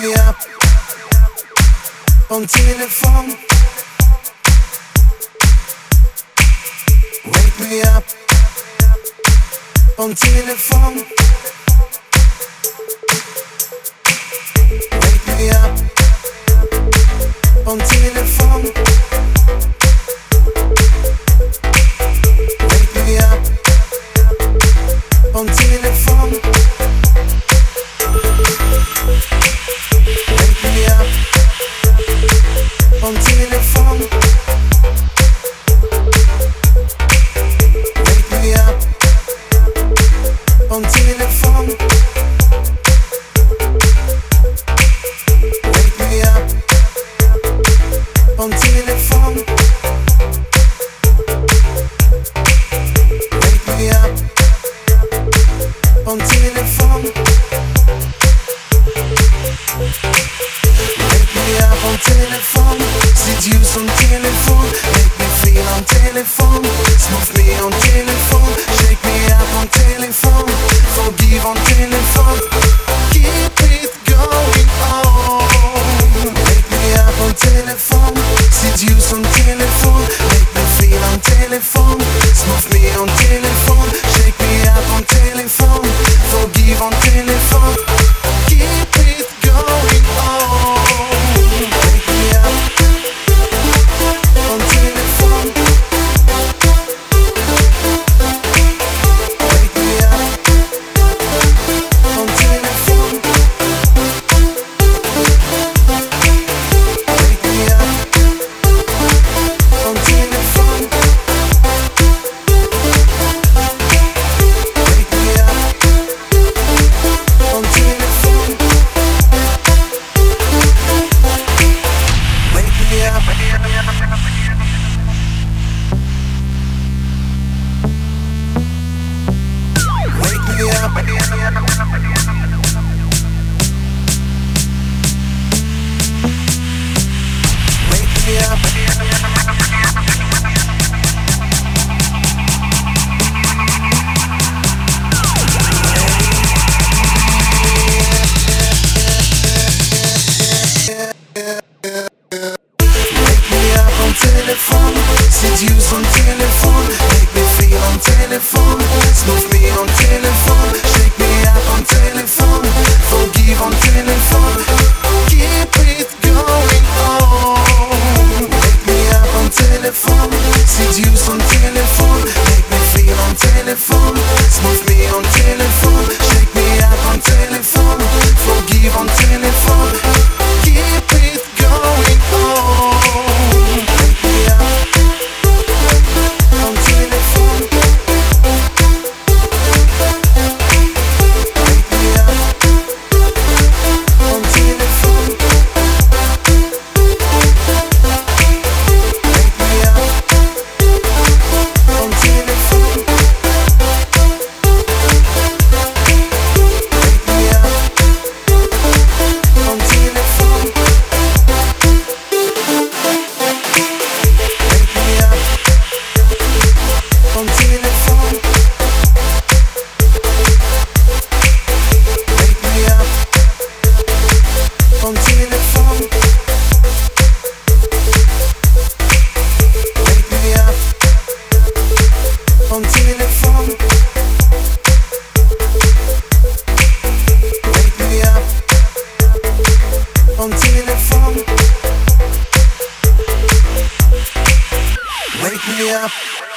me ab vom Telefon. Wake me up vom Telefon. Wake me up vom Telefon. Wake me up vom Telefon. telephone, seduce on telephone, make me feel on telephone, smooth me on telephone, shake me up on telephone, forgive on telephone, keep it going on. Make me up on telephone, seduce on telephone, make me feel on telephone. performance. Move me until me up.